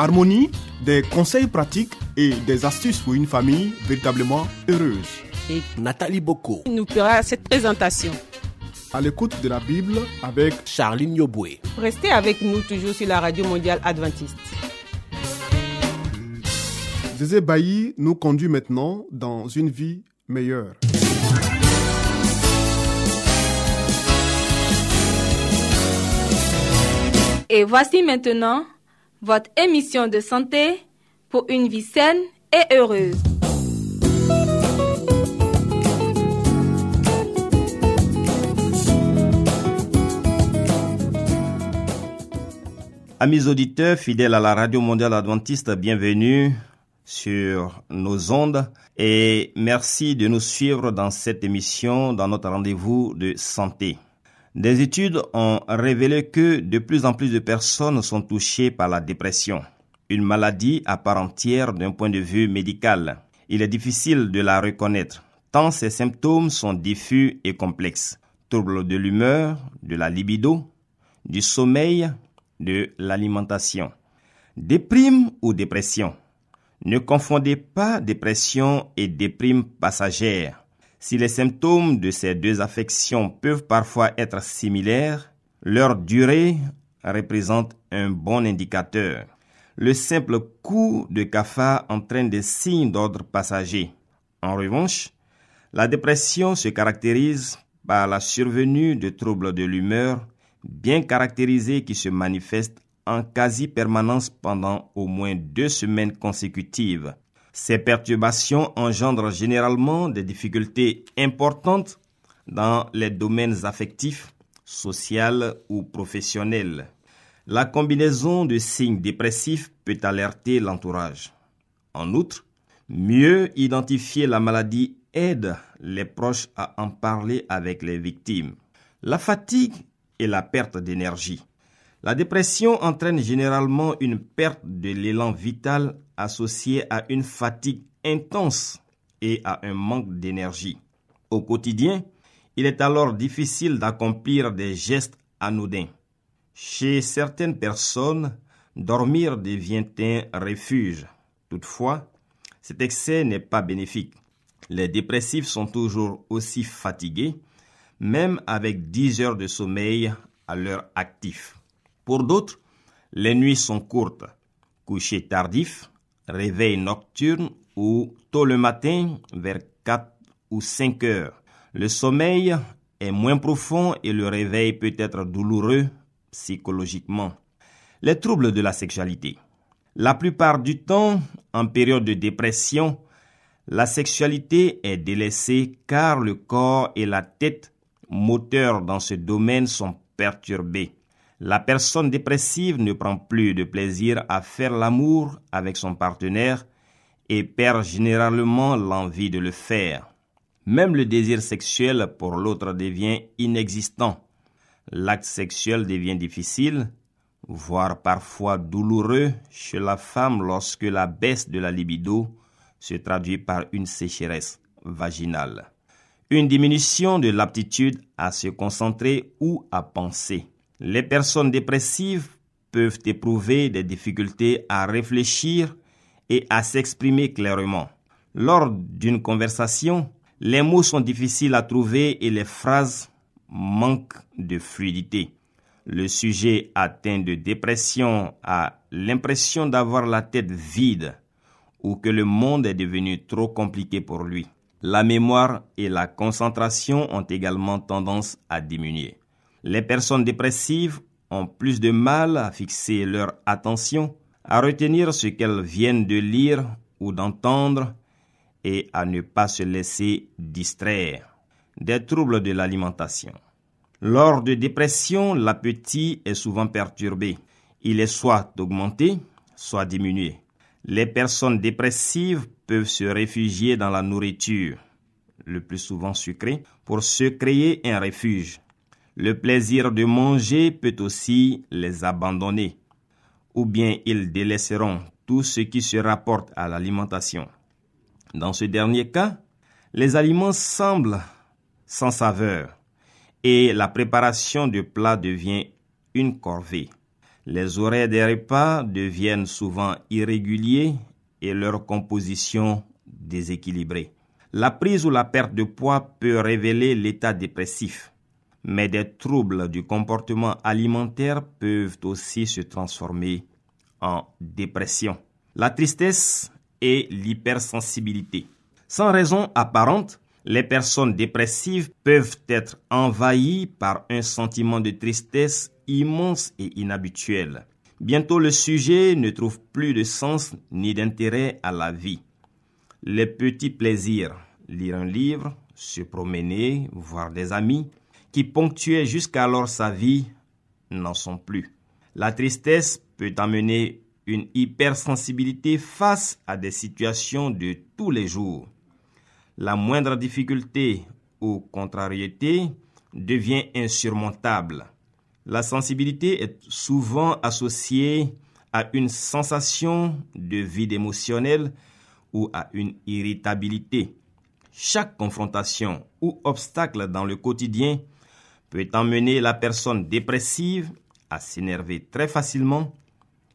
Harmonie, des conseils pratiques et des astuces pour une famille véritablement heureuse. et Nathalie Boko, il nous fera cette présentation. À l'écoute de la Bible avec Charline Yoboué. Restez avec nous toujours sur la radio mondiale adventiste. Zézé Bailly nous conduit maintenant dans une vie meilleure. Et voici maintenant votre émission de santé pour une vie saine et heureuse. Amis auditeurs fidèles à la Radio Mondiale Adventiste, bienvenue sur nos ondes et merci de nous suivre dans cette émission, dans notre rendez-vous de santé. Des études ont révélé que de plus en plus de personnes sont touchées par la dépression, une maladie à part entière d'un point de vue médical. Il est difficile de la reconnaître, tant ses symptômes sont diffus et complexes. Troubles de l'humeur, de la libido, du sommeil, de l'alimentation. Déprime ou dépression? Ne confondez pas dépression et déprime passagère. Si les symptômes de ces deux affections peuvent parfois être similaires, leur durée représente un bon indicateur. Le simple coup de cafard entraîne des signes d'ordre passager. En revanche, la dépression se caractérise par la survenue de troubles de l'humeur bien caractérisés qui se manifestent en quasi-permanence pendant au moins deux semaines consécutives. Ces perturbations engendrent généralement des difficultés importantes dans les domaines affectifs, social ou professionnels. La combinaison de signes dépressifs peut alerter l'entourage. En outre, mieux identifier la maladie aide les proches à en parler avec les victimes. La fatigue et la perte d'énergie. La dépression entraîne généralement une perte de l'élan vital associée à une fatigue intense et à un manque d'énergie. Au quotidien, il est alors difficile d'accomplir des gestes anodins. Chez certaines personnes, dormir devient un refuge. Toutefois, cet excès n'est pas bénéfique. Les dépressifs sont toujours aussi fatigués, même avec 10 heures de sommeil à leur actif. Pour d'autres, les nuits sont courtes. Coucher tardif, réveil nocturne ou tôt le matin vers 4 ou 5 heures. Le sommeil est moins profond et le réveil peut être douloureux psychologiquement. Les troubles de la sexualité. La plupart du temps, en période de dépression, la sexualité est délaissée car le corps et la tête moteurs dans ce domaine sont perturbés. La personne dépressive ne prend plus de plaisir à faire l'amour avec son partenaire et perd généralement l'envie de le faire. Même le désir sexuel pour l'autre devient inexistant. L'acte sexuel devient difficile, voire parfois douloureux chez la femme lorsque la baisse de la libido se traduit par une sécheresse vaginale une diminution de l'aptitude à se concentrer ou à penser. Les personnes dépressives peuvent éprouver des difficultés à réfléchir et à s'exprimer clairement. Lors d'une conversation, les mots sont difficiles à trouver et les phrases manquent de fluidité. Le sujet atteint de dépression a l'impression d'avoir la tête vide ou que le monde est devenu trop compliqué pour lui. La mémoire et la concentration ont également tendance à diminuer. Les personnes dépressives ont plus de mal à fixer leur attention, à retenir ce qu'elles viennent de lire ou d'entendre et à ne pas se laisser distraire. Des troubles de l'alimentation. Lors de dépression, l'appétit est souvent perturbé. Il est soit augmenté, soit diminué. Les personnes dépressives peuvent se réfugier dans la nourriture, le plus souvent sucrée, pour se créer un refuge. Le plaisir de manger peut aussi les abandonner, ou bien ils délaisseront tout ce qui se rapporte à l'alimentation. Dans ce dernier cas, les aliments semblent sans saveur et la préparation du plat devient une corvée. Les horaires des repas deviennent souvent irréguliers et leur composition déséquilibrée. La prise ou la perte de poids peut révéler l'état dépressif, mais des troubles du comportement alimentaire peuvent aussi se transformer en dépression. La tristesse et l'hypersensibilité. Sans raison apparente, les personnes dépressives peuvent être envahies par un sentiment de tristesse immense et inhabituel. Bientôt le sujet ne trouve plus de sens ni d'intérêt à la vie. Les petits plaisirs, lire un livre, se promener, voir des amis, qui ponctuaient jusqu'alors sa vie, n'en sont plus. La tristesse peut amener une hypersensibilité face à des situations de tous les jours. La moindre difficulté ou contrariété devient insurmontable. La sensibilité est souvent associée à une sensation de vide émotionnel ou à une irritabilité. Chaque confrontation ou obstacle dans le quotidien peut emmener la personne dépressive à s'énerver très facilement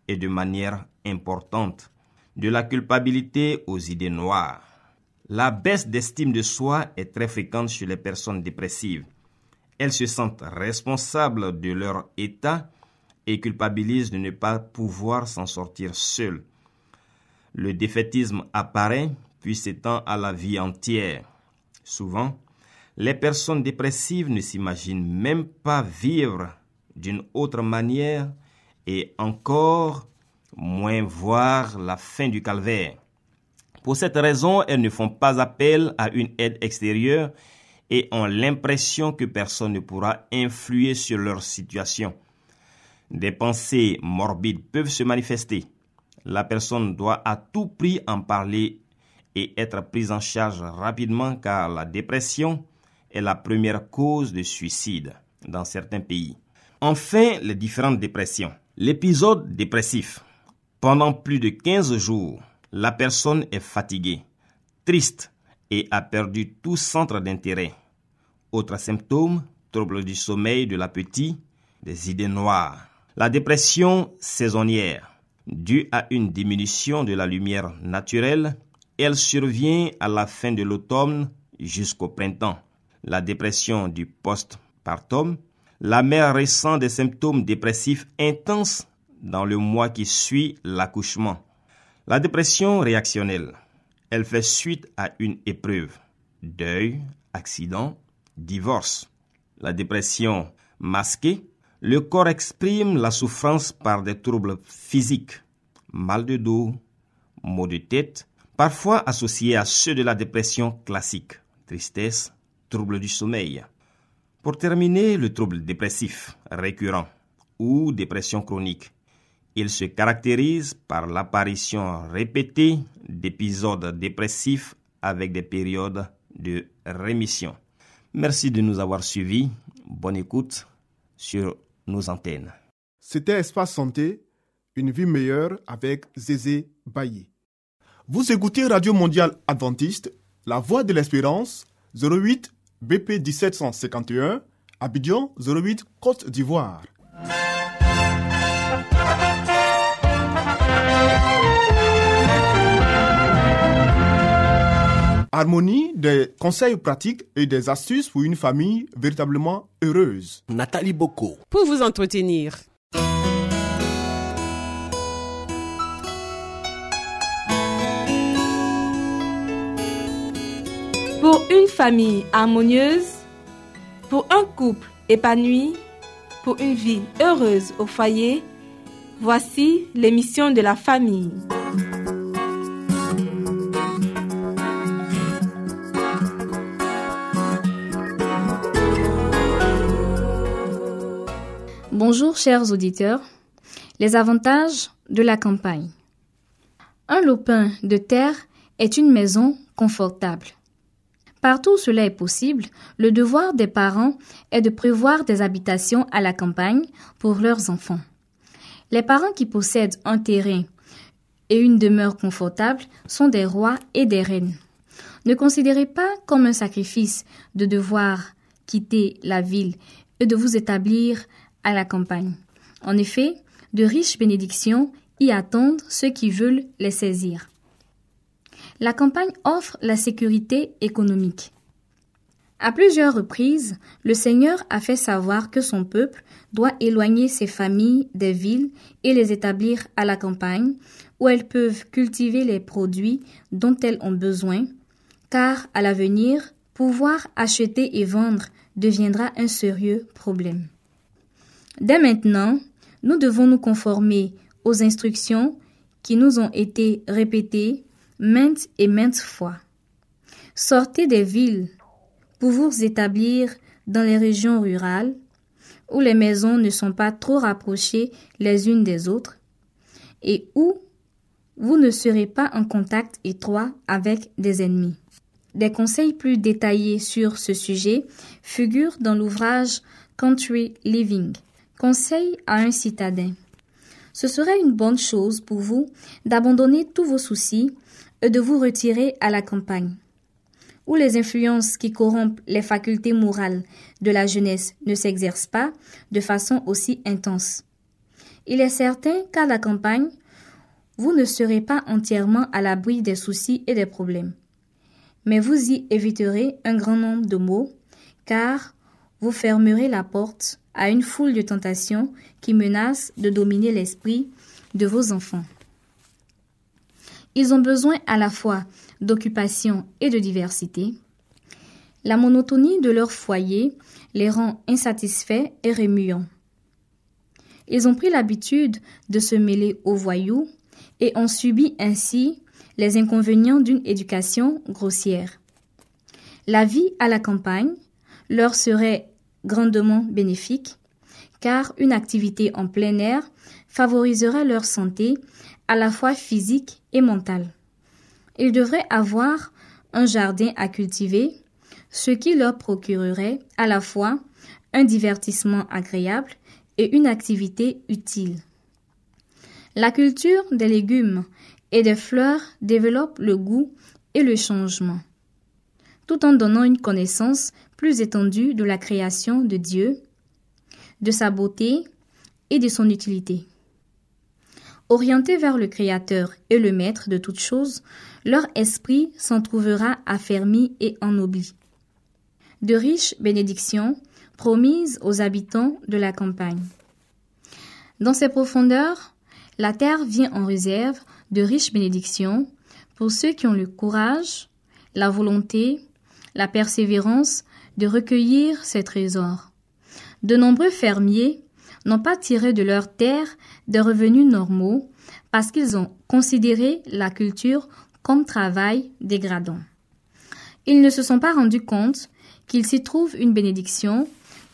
et de manière importante, de la culpabilité aux idées noires. La baisse d'estime de soi est très fréquente chez les personnes dépressives. Elles se sentent responsables de leur état et culpabilisent de ne pas pouvoir s'en sortir seules. Le défaitisme apparaît puis s'étend à la vie entière. Souvent, les personnes dépressives ne s'imaginent même pas vivre d'une autre manière et encore moins voir la fin du calvaire. Pour cette raison, elles ne font pas appel à une aide extérieure et ont l'impression que personne ne pourra influer sur leur situation. Des pensées morbides peuvent se manifester. La personne doit à tout prix en parler et être prise en charge rapidement car la dépression est la première cause de suicide dans certains pays. Enfin, les différentes dépressions. L'épisode dépressif. Pendant plus de 15 jours, la personne est fatiguée, triste et a perdu tout centre d'intérêt. Autres symptômes, troubles du sommeil de l'appétit, des idées noires. La dépression saisonnière, due à une diminution de la lumière naturelle, elle survient à la fin de l'automne jusqu'au printemps. La dépression du post-partum, la mère ressent des symptômes dépressifs intenses dans le mois qui suit l'accouchement. La dépression réactionnelle, elle fait suite à une épreuve, deuil, accident, divorce. La dépression masquée, le corps exprime la souffrance par des troubles physiques, mal de dos, maux de tête, parfois associés à ceux de la dépression classique, tristesse, troubles du sommeil. Pour terminer, le trouble dépressif récurrent ou dépression chronique. Il se caractérise par l'apparition répétée d'épisodes dépressifs avec des périodes de rémission. Merci de nous avoir suivis. Bonne écoute sur nos antennes. C'était Espace Santé, une vie meilleure avec Zézé Bailly. Vous écoutez Radio Mondiale Adventiste, La Voix de l'Espérance, 08 BP 1751, Abidjan 08 Côte d'Ivoire. Harmonie, des conseils pratiques et des astuces pour une famille véritablement heureuse. Nathalie Boko. Pour vous entretenir. Pour une famille harmonieuse, pour un couple épanoui, pour une vie heureuse au foyer, voici l'émission de la famille. Bonjour chers auditeurs. Les avantages de la campagne. Un lopin de terre est une maison confortable. Partout où cela est possible, le devoir des parents est de prévoir des habitations à la campagne pour leurs enfants. Les parents qui possèdent un terrain et une demeure confortable sont des rois et des reines. Ne considérez pas comme un sacrifice de devoir quitter la ville et de vous établir à la campagne. En effet, de riches bénédictions y attendent ceux qui veulent les saisir. La campagne offre la sécurité économique. À plusieurs reprises, le Seigneur a fait savoir que son peuple doit éloigner ses familles des villes et les établir à la campagne, où elles peuvent cultiver les produits dont elles ont besoin, car à l'avenir, pouvoir acheter et vendre deviendra un sérieux problème. Dès maintenant, nous devons nous conformer aux instructions qui nous ont été répétées maintes et maintes fois. Sortez des villes pour vous établir dans les régions rurales où les maisons ne sont pas trop rapprochées les unes des autres et où vous ne serez pas en contact étroit avec des ennemis. Des conseils plus détaillés sur ce sujet figurent dans l'ouvrage Country Living, Conseil à un citadin. Ce serait une bonne chose pour vous d'abandonner tous vos soucis de vous retirer à la campagne, où les influences qui corrompent les facultés morales de la jeunesse ne s'exercent pas de façon aussi intense. Il est certain qu'à la campagne, vous ne serez pas entièrement à l'abri des soucis et des problèmes mais vous y éviterez un grand nombre de mots, car vous fermerez la porte à une foule de tentations qui menacent de dominer l'esprit de vos enfants. Ils ont besoin à la fois d'occupation et de diversité. La monotonie de leur foyer les rend insatisfaits et remuants. Ils ont pris l'habitude de se mêler aux voyous et ont subi ainsi les inconvénients d'une éducation grossière. La vie à la campagne leur serait grandement bénéfique car une activité en plein air favoriserait leur santé à la fois physique et mentale. Ils devraient avoir un jardin à cultiver, ce qui leur procurerait à la fois un divertissement agréable et une activité utile. La culture des légumes et des fleurs développent le goût et le changement, tout en donnant une connaissance plus étendue de la création de Dieu, de sa beauté et de son utilité. Orientés vers le Créateur et le Maître de toutes choses, leur esprit s'en trouvera affermi et ennobli. De riches bénédictions promises aux habitants de la campagne. Dans ces profondeurs, la terre vient en réserve de riches bénédictions pour ceux qui ont le courage, la volonté, la persévérance de recueillir ces trésors. De nombreux fermiers n'ont pas tiré de leur terre des revenus normaux parce qu'ils ont considéré la culture comme travail dégradant. Ils ne se sont pas rendus compte qu'ils s'y trouvent une bénédiction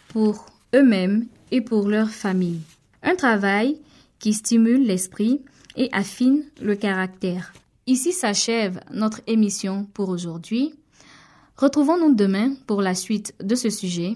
pour eux-mêmes et pour leur famille. Un travail qui stimule l'esprit et affine le caractère. Ici s'achève notre émission pour aujourd'hui. Retrouvons-nous demain pour la suite de ce sujet.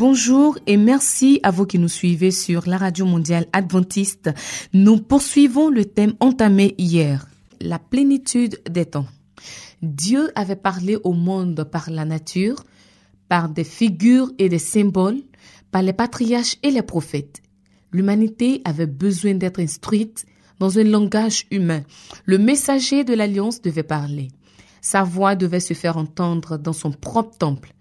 Bonjour et merci à vous qui nous suivez sur la radio mondiale adventiste. Nous poursuivons le thème entamé hier, la plénitude des temps. Dieu avait parlé au monde par la nature, par des figures et des symboles, par les patriarches et les prophètes. L'humanité avait besoin d'être instruite dans un langage humain. Le messager de l'Alliance devait parler. Sa voix devait se faire entendre dans son propre temple.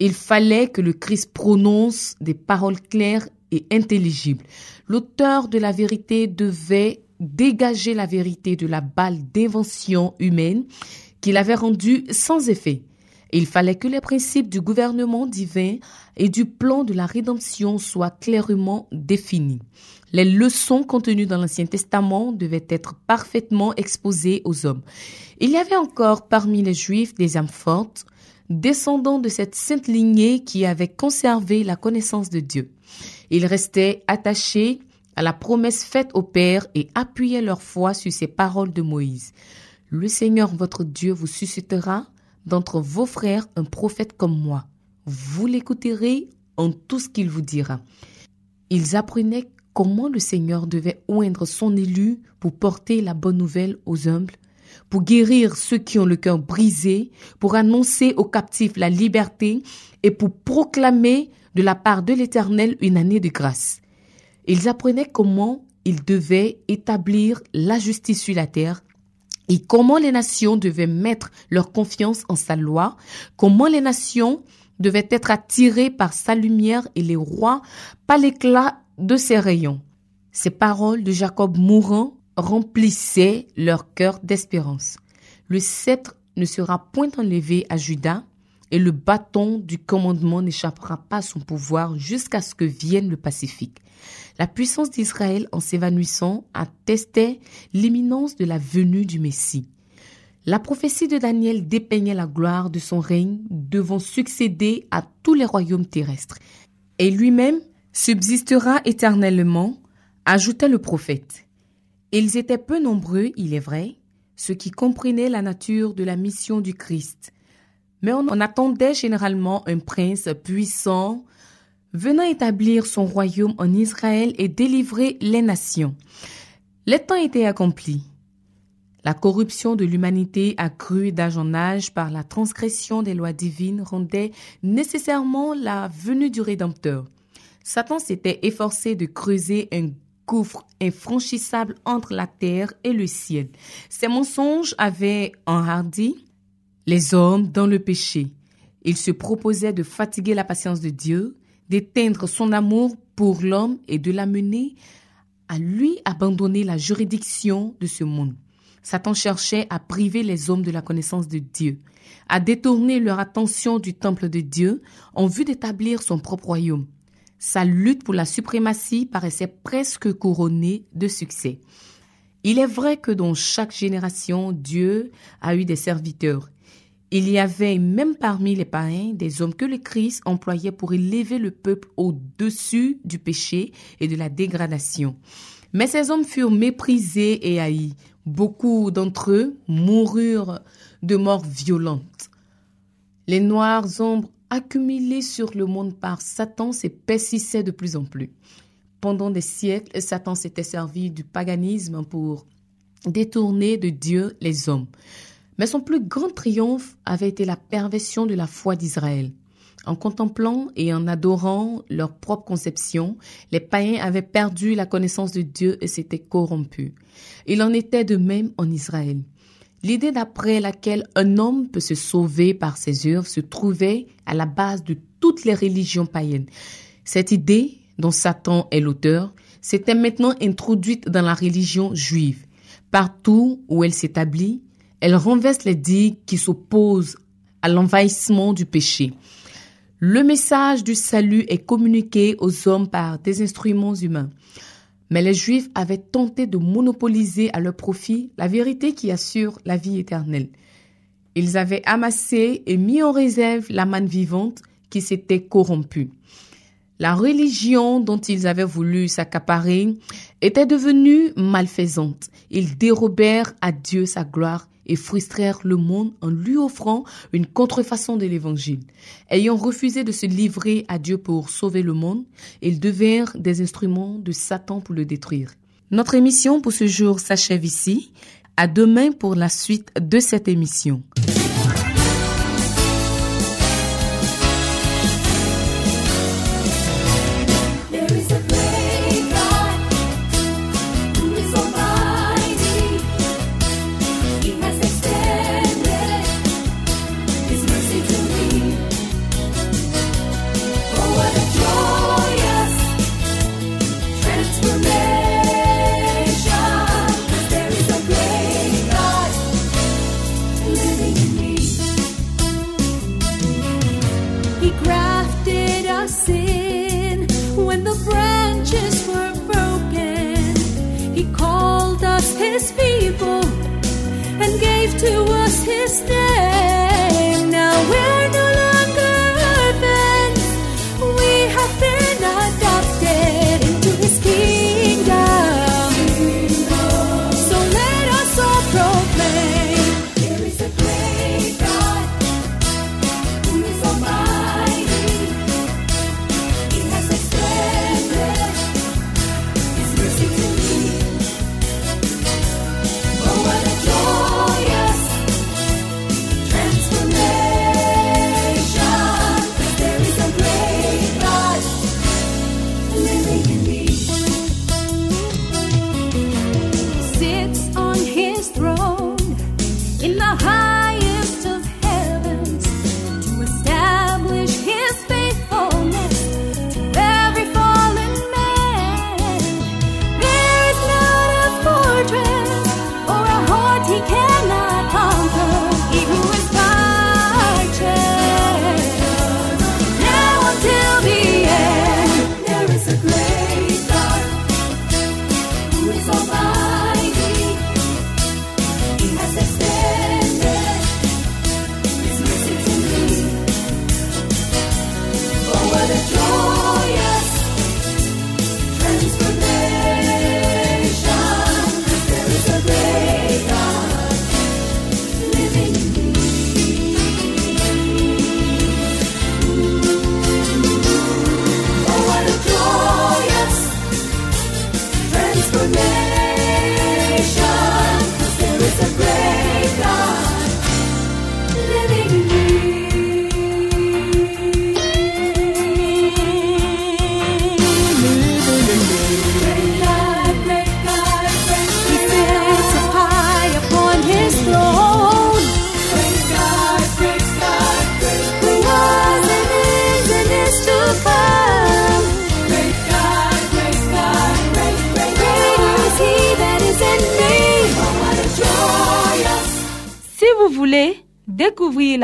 Il fallait que le Christ prononce des paroles claires et intelligibles. L'auteur de la vérité devait dégager la vérité de la balle d'invention humaine qu'il avait rendue sans effet. Il fallait que les principes du gouvernement divin et du plan de la rédemption soient clairement définis. Les leçons contenues dans l'Ancien Testament devaient être parfaitement exposées aux hommes. Il y avait encore parmi les Juifs des âmes fortes, descendants de cette sainte lignée qui avait conservé la connaissance de Dieu. Ils restaient attachés à la promesse faite au Père et appuyaient leur foi sur ces paroles de Moïse. Le Seigneur votre Dieu vous suscitera d'entre vos frères un prophète comme moi. Vous l'écouterez en tout ce qu'il vous dira. Ils apprenaient comment le Seigneur devait oindre son élu pour porter la bonne nouvelle aux humbles, pour guérir ceux qui ont le cœur brisé, pour annoncer aux captifs la liberté et pour proclamer de la part de l'Éternel une année de grâce. Ils apprenaient comment ils devaient établir la justice sur la terre et comment les nations devaient mettre leur confiance en sa loi, comment les nations devaient être attirées par sa lumière et les rois par l'éclat de ses rayons. Ces paroles de Jacob mourant remplissaient leur cœur d'espérance. Le sceptre ne sera point enlevé à Judas, et le bâton du commandement n'échappera pas à son pouvoir jusqu'à ce que vienne le Pacifique. La puissance d'Israël, en s'évanouissant, attestait l'imminence de la venue du Messie. La prophétie de Daniel dépeignait la gloire de son règne devant succéder à tous les royaumes terrestres. Et lui-même subsistera éternellement, ajoutait le prophète. Ils étaient peu nombreux, il est vrai, ceux qui comprenaient la nature de la mission du Christ. Mais on attendait généralement un prince puissant, venant établir son royaume en Israël et délivrer les nations. Les temps étaient accomplis. La corruption de l'humanité accrue d'âge en âge par la transgression des lois divines rendait nécessairement la venue du Rédempteur. Satan s'était efforcé de creuser un gouffre infranchissable entre la terre et le ciel. Ses mensonges avaient enhardi les hommes dans le péché. Il se proposait de fatiguer la patience de Dieu, d'éteindre son amour pour l'homme et de l'amener à lui abandonner la juridiction de ce monde. Satan cherchait à priver les hommes de la connaissance de Dieu, à détourner leur attention du temple de Dieu en vue d'établir son propre royaume. Sa lutte pour la suprématie paraissait presque couronnée de succès. Il est vrai que dans chaque génération, Dieu a eu des serviteurs. Il y avait même parmi les païens des hommes que le Christ employait pour élever le peuple au-dessus du péché et de la dégradation. Mais ces hommes furent méprisés et haïs. Beaucoup d'entre eux moururent de mort violente. Les noires ombres accumulées sur le monde par Satan s'épaississaient de plus en plus. Pendant des siècles, Satan s'était servi du paganisme pour détourner de Dieu les hommes. Mais son plus grand triomphe avait été la perversion de la foi d'Israël. En contemplant et en adorant leur propre conception, les païens avaient perdu la connaissance de Dieu et s'étaient corrompus. Il en était de même en Israël. L'idée d'après laquelle un homme peut se sauver par ses œuvres se trouvait à la base de toutes les religions païennes. Cette idée, dont Satan est l'auteur, s'était maintenant introduite dans la religion juive. Partout où elle s'établit, elle renverse les digues qui s'opposent à l'envahissement du péché. Le message du salut est communiqué aux hommes par des instruments humains. Mais les Juifs avaient tenté de monopoliser à leur profit la vérité qui assure la vie éternelle. Ils avaient amassé et mis en réserve la manne vivante qui s'était corrompue. La religion dont ils avaient voulu s'accaparer était devenue malfaisante. Ils dérobèrent à Dieu sa gloire et frustrèrent le monde en lui offrant une contrefaçon de l'évangile. Ayant refusé de se livrer à Dieu pour sauver le monde, ils devinrent des instruments de Satan pour le détruire. Notre émission pour ce jour s'achève ici. À demain pour la suite de cette émission. His people and gave to us his name. Now we're